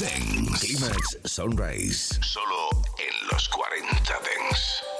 Dance. Climax Sunrise. Solo en los 40 Dance.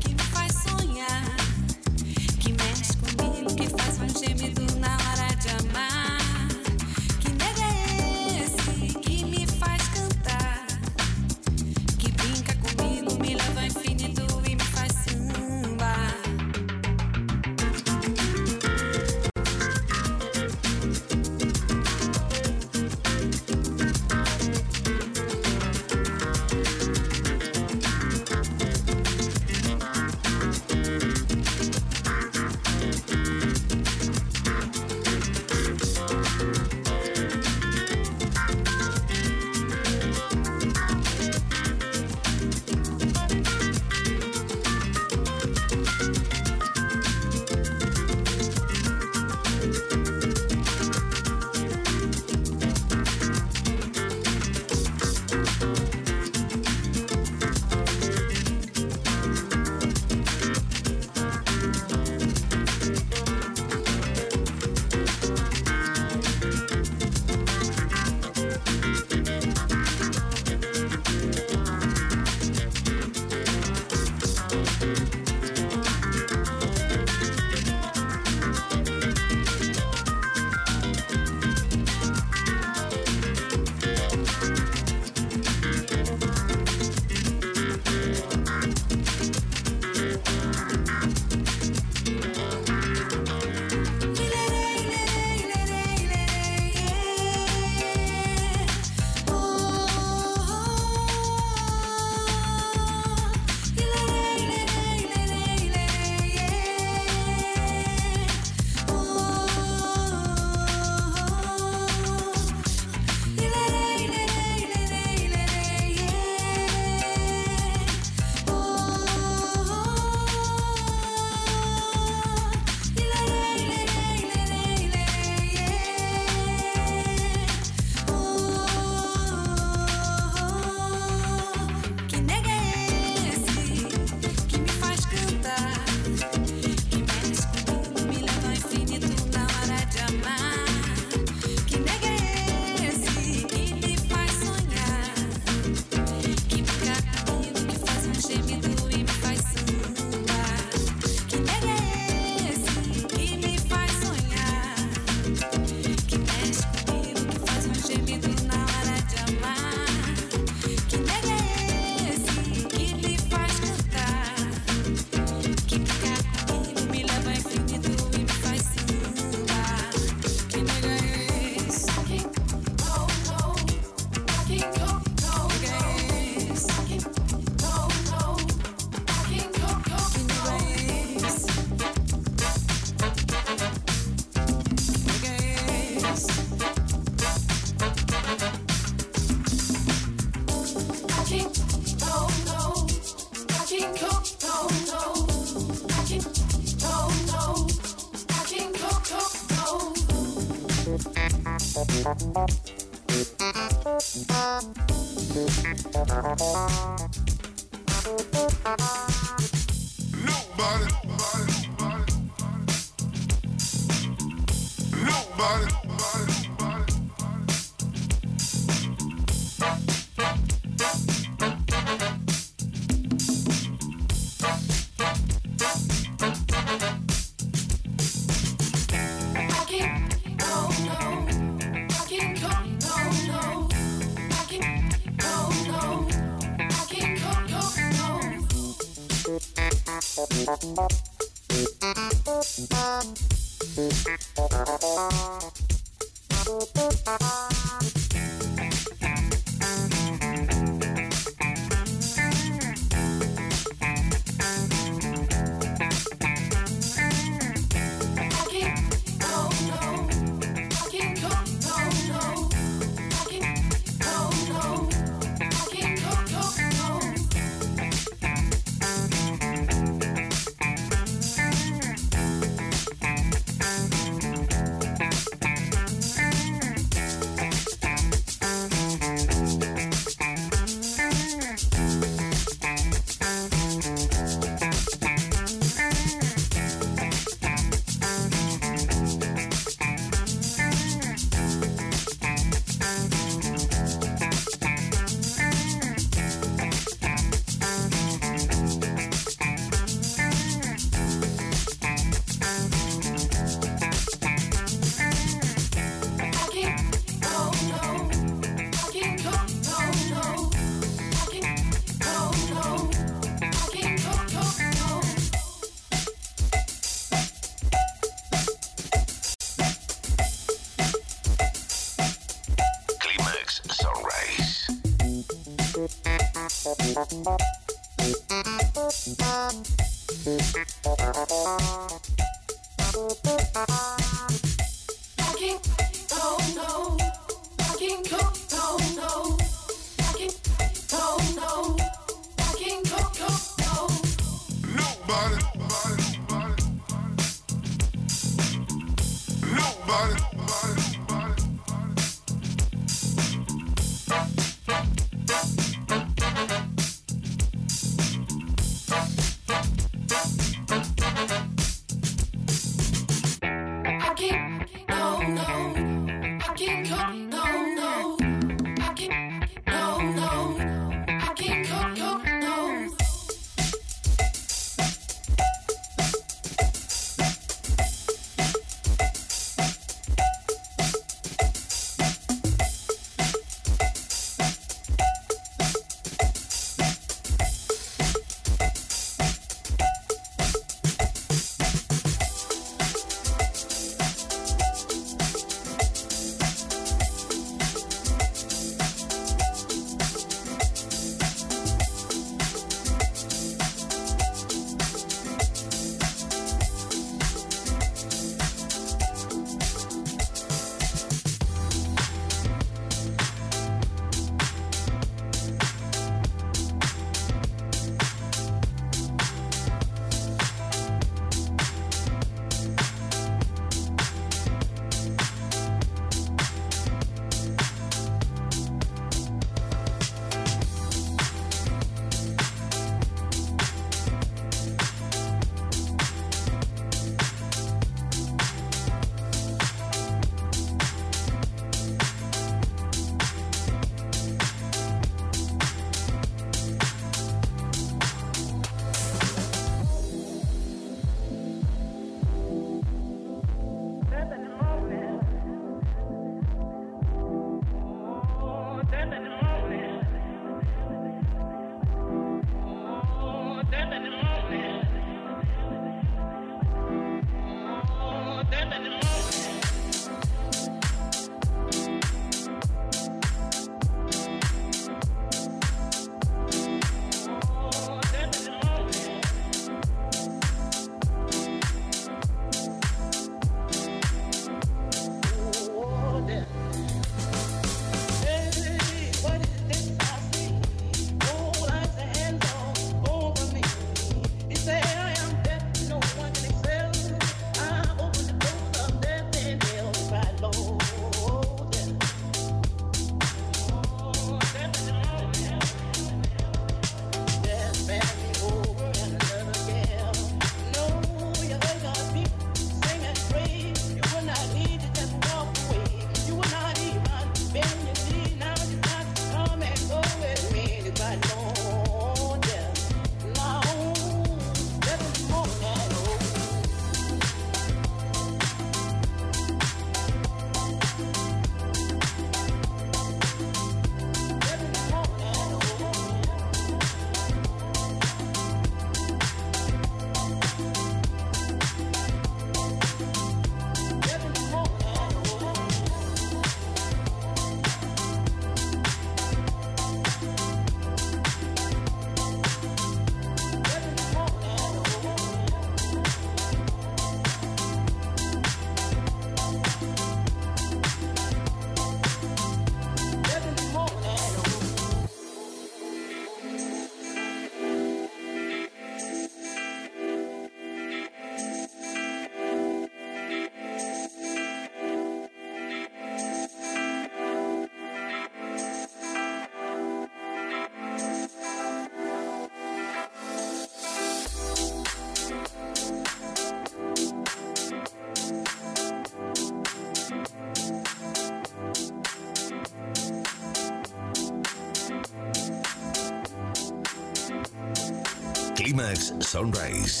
Sunrise.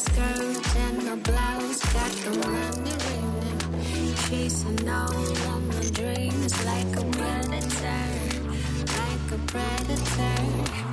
skirt and my blouse got the running. Chasing all of my dreams like a predator, like a predator.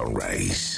Sunrise.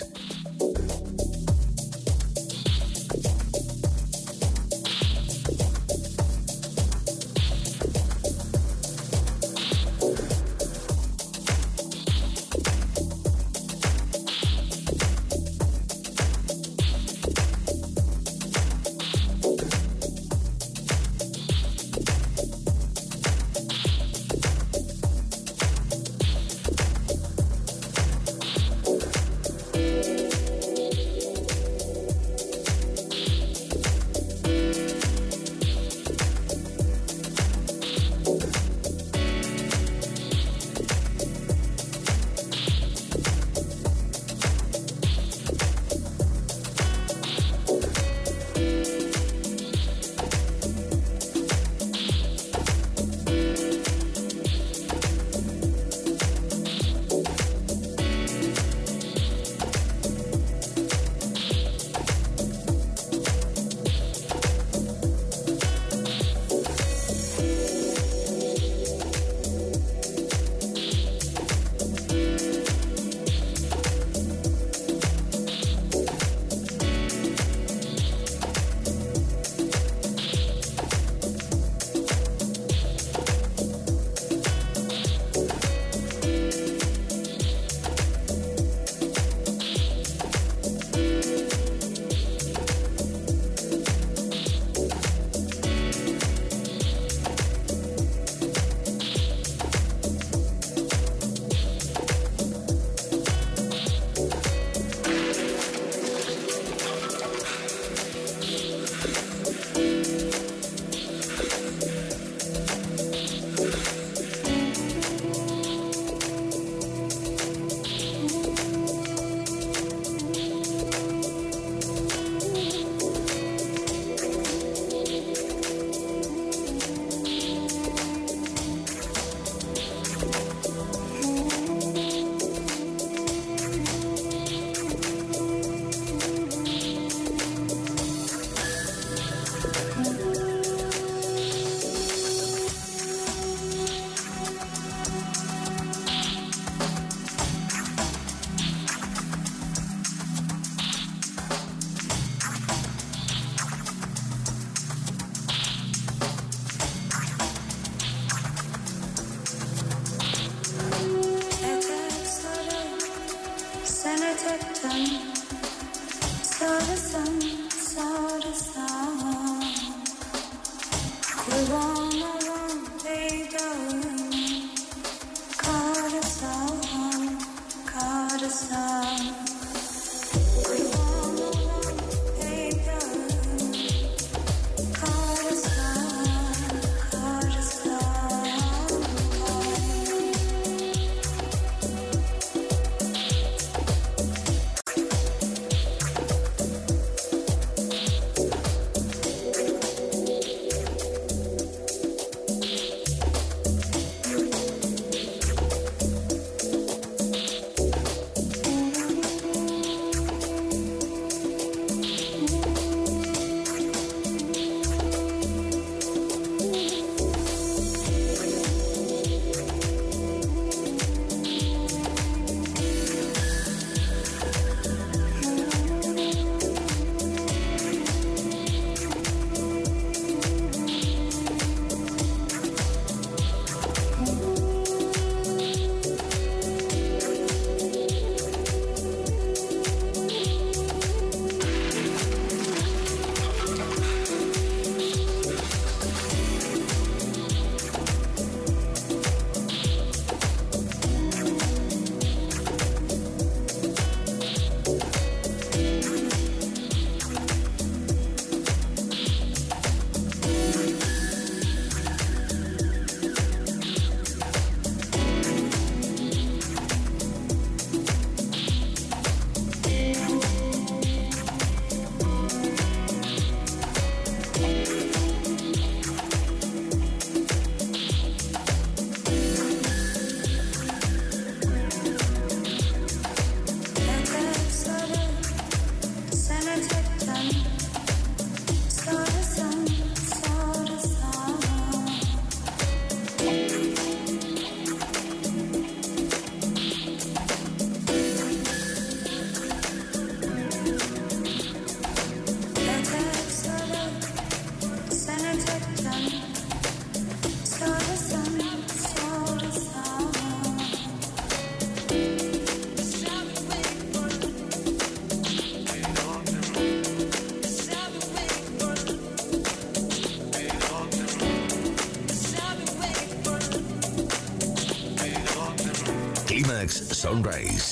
Sunrise. Solo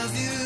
love you.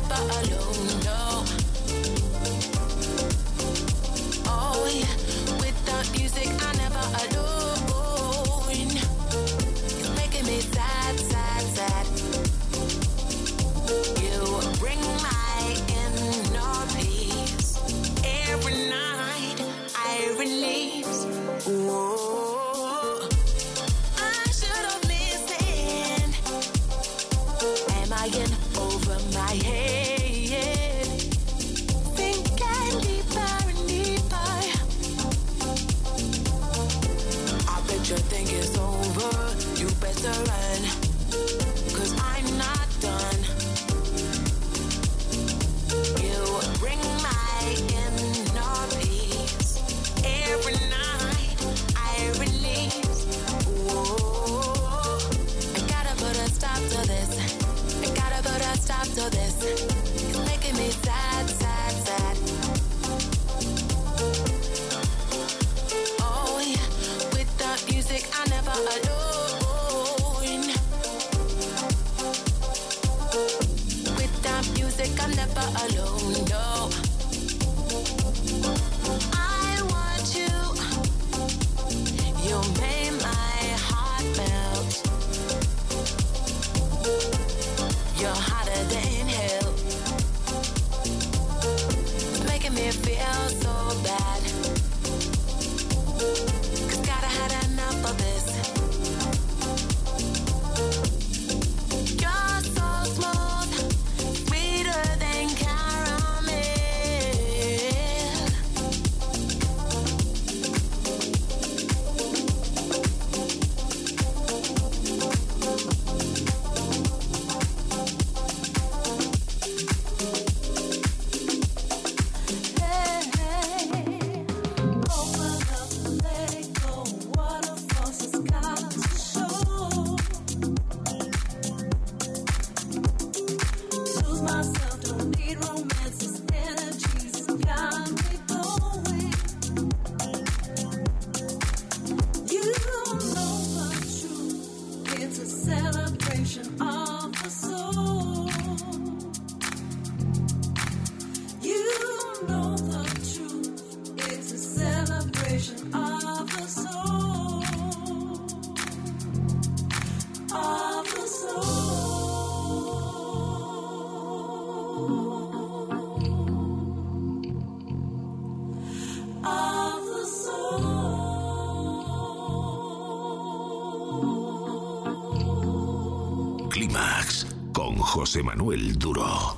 never alone. No. José Manuel Duro.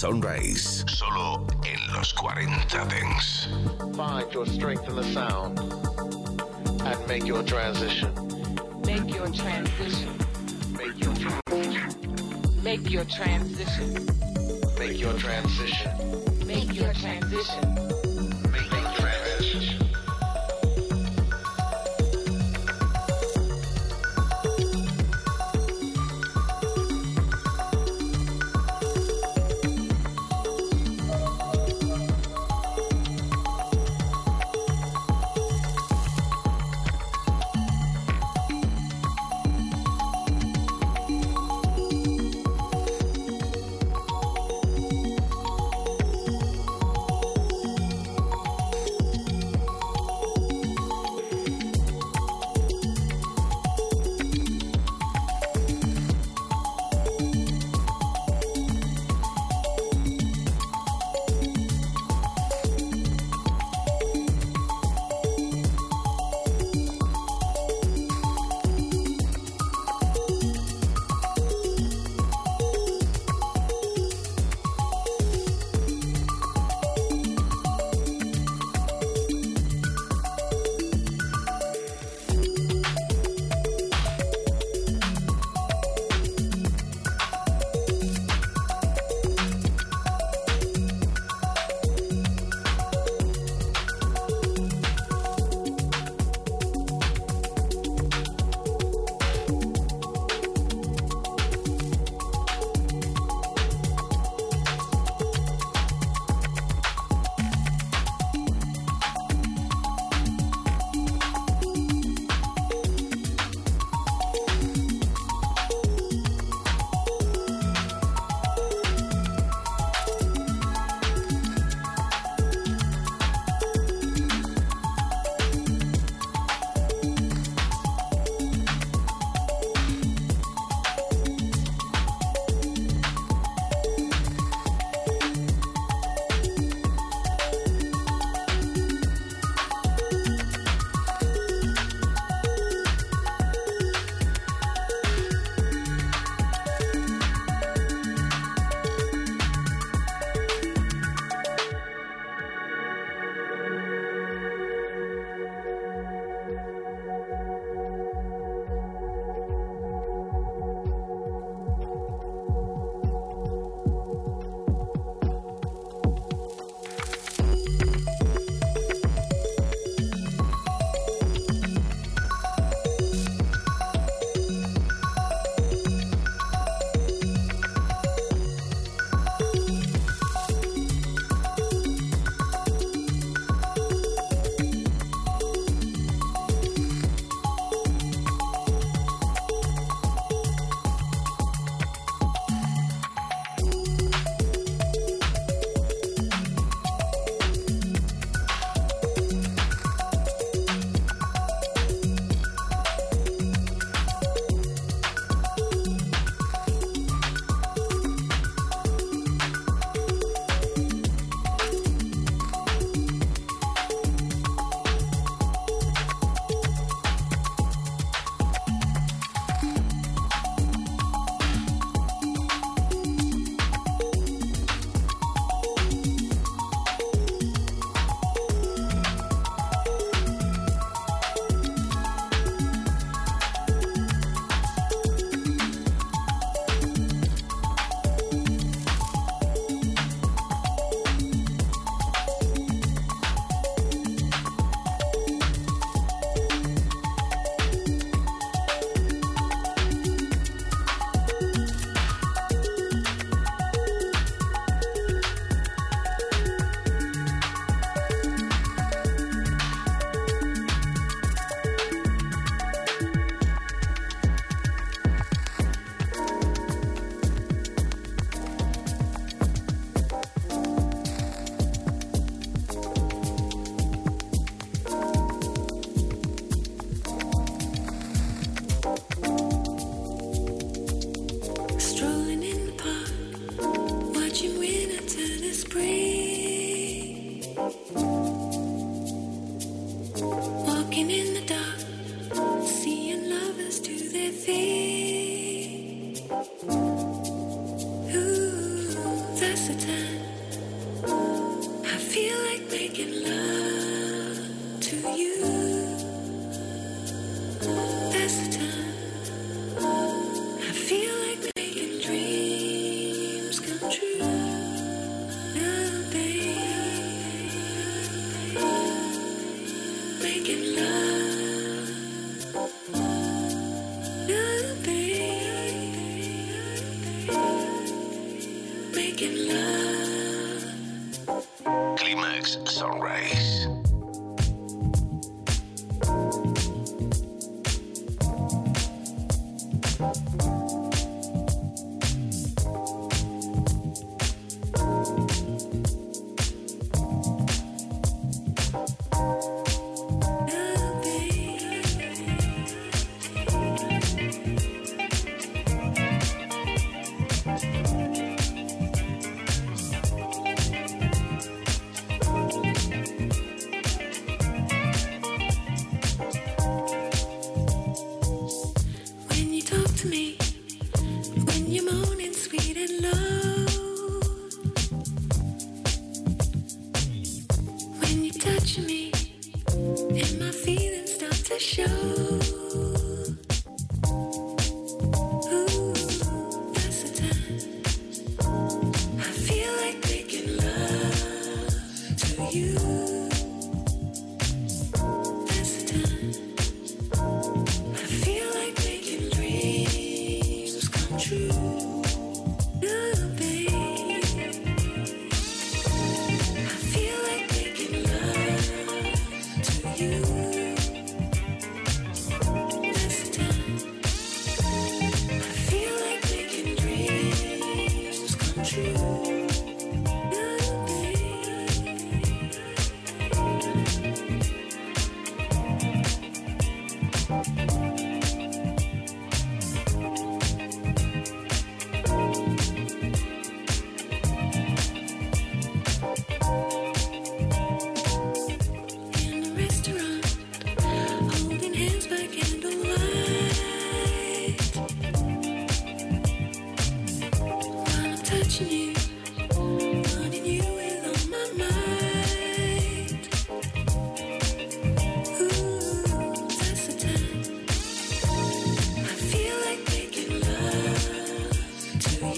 Sunrise. Solo en los 40 Dance. Find your strength in the sound and make your transition. Make your transition. Make your transition. Make your transition. Make your transition. Make your transition. Make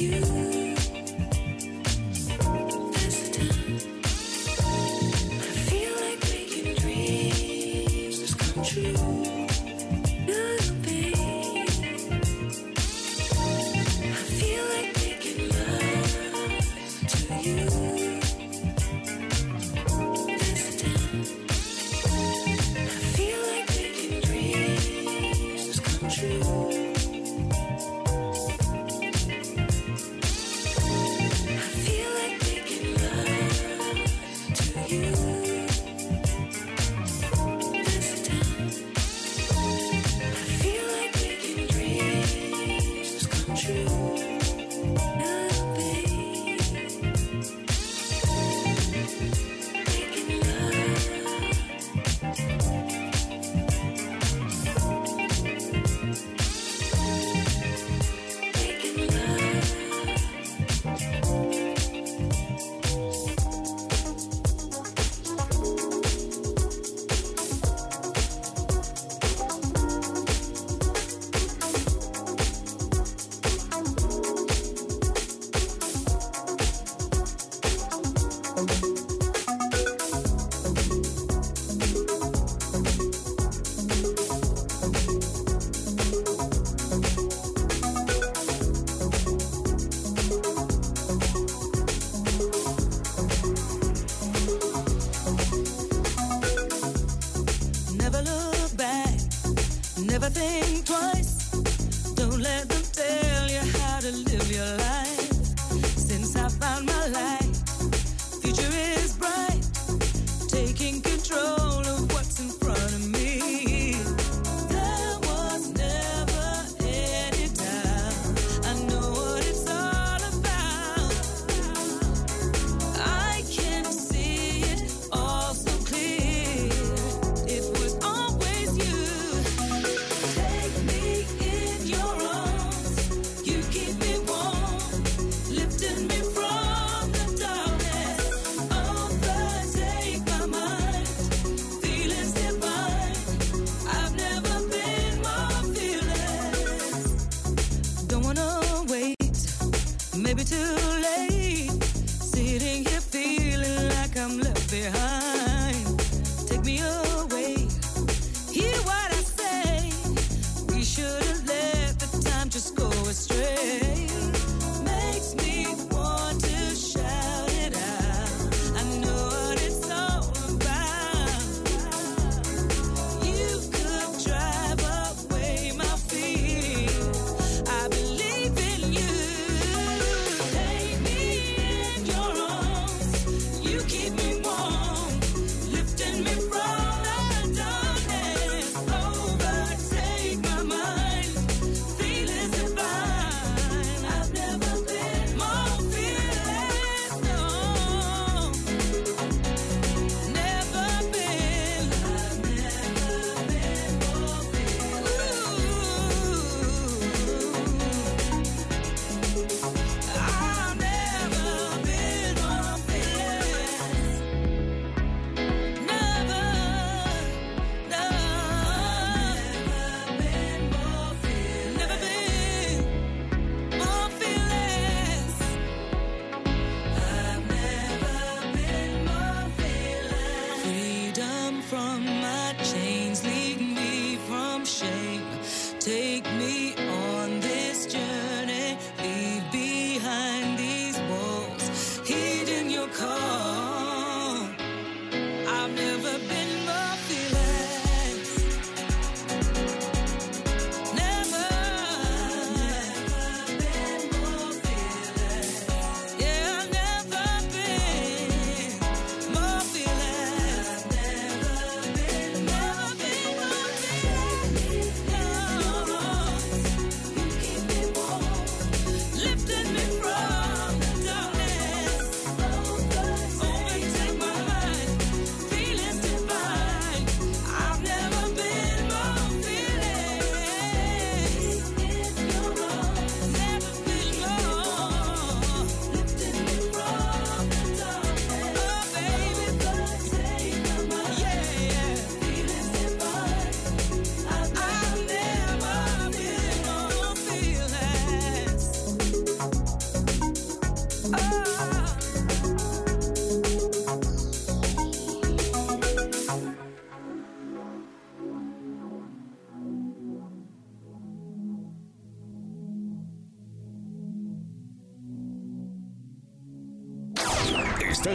Take